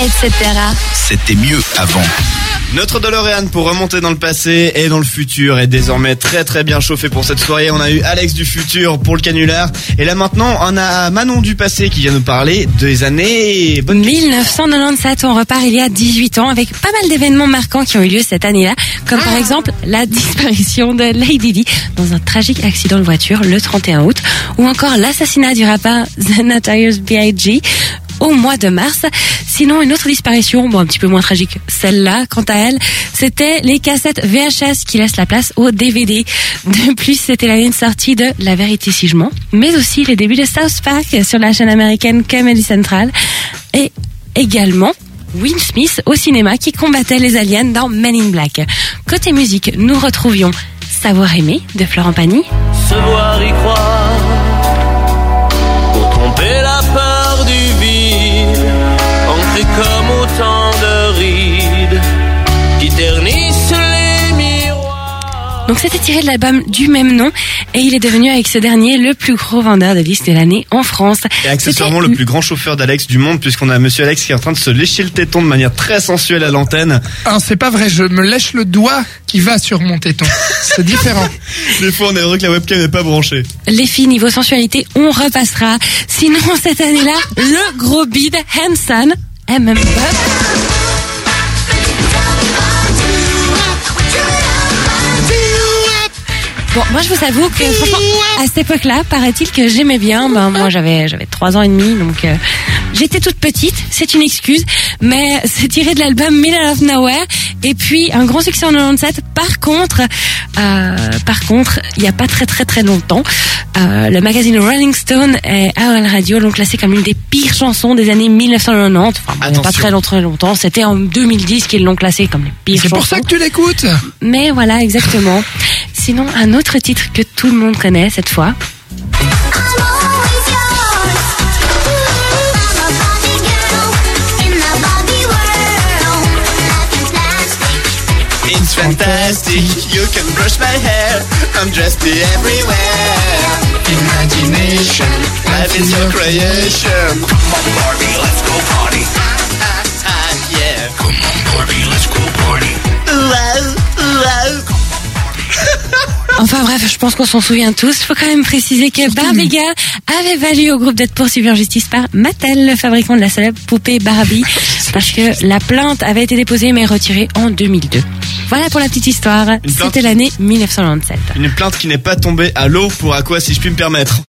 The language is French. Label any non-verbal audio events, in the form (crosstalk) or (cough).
etc. C'était mieux avant. Notre DeLorean pour remonter dans le passé et dans le futur est désormais très très bien chauffé pour cette soirée. On a eu Alex du futur pour le canular. Et là maintenant, on a Manon du passé qui vient nous parler des années... Bonne 1997, on repart il y a 18 ans avec pas mal d'événements marquants qui ont eu lieu cette année-là, comme par exemple la disparition de Lady Di dans un tragique accident de voiture le 31 août, ou encore l'assassinat du rappeur The Notorious B.I.G au mois de mars. Sinon, une autre disparition, bon, un petit peu moins tragique, celle-là, quant à elle, c'était les cassettes VHS qui laissent la place au DVD. De plus, c'était l'année de sortie de La Vérité si je mens, mais aussi les débuts de South Park sur la chaîne américaine Comedy Central et également Will Smith au cinéma qui combattait les aliens dans Men in Black. Côté musique, nous retrouvions Savoir aimer de Florent Pagny. Qui ternissent les miroirs. Donc c'était tiré de l'album du même nom et il est devenu avec ce dernier le plus gros vendeur de disques de l'année en France. Et accessoirement le plus grand chauffeur d'Alex du monde puisqu'on a monsieur Alex qui est en train de se lécher le téton de manière très sensuelle à l'antenne. Ah, c'est pas vrai, je me lèche le doigt qui va sur mon téton. C'est différent. (laughs) Des fois on est heureux que la webcam n'est pas branchée. Les filles niveau sensualité, on repassera. Sinon cette année-là, le gros bide Hanson, MM Bon, moi je vous avoue que franchement, à cette époque-là, paraît-il que j'aimais bien. Ben moi j'avais j'avais trois ans et demi, donc euh, j'étais toute petite. C'est une excuse, mais c'est tiré de l'album Middle of Nowhere. Et puis un grand succès en 97. Par contre, euh, par contre, il y a pas très très très longtemps, euh, le magazine Rolling Stone et AOL Radio l'ont classé comme une des pires chansons des années 1990. Enfin, il y a pas très longtemps, longtemps. C'était en 2010 qu'ils l'ont classé comme les pires C'est chansons. pour ça que tu l'écoutes. Mais voilà, exactement. Sinon, un autre titre que tout le monde connaît cette fois. It's fantastic, you can brush my hair, I'm dressed everywhere. Imagination, Life is your creation. Come on, Barbie, Enfin bref, je pense qu'on s'en souvient tous. Il faut quand même préciser que Barbie Girl avait valu au groupe d'être poursuivi en justice par Mattel, le fabricant de la célèbre poupée Barbie, (laughs) parce que la plainte avait été déposée mais retirée en 2002. Voilà pour la petite histoire. C'était l'année 1997. Une plainte qui n'est pas tombée à l'eau pour à quoi si je puis me permettre.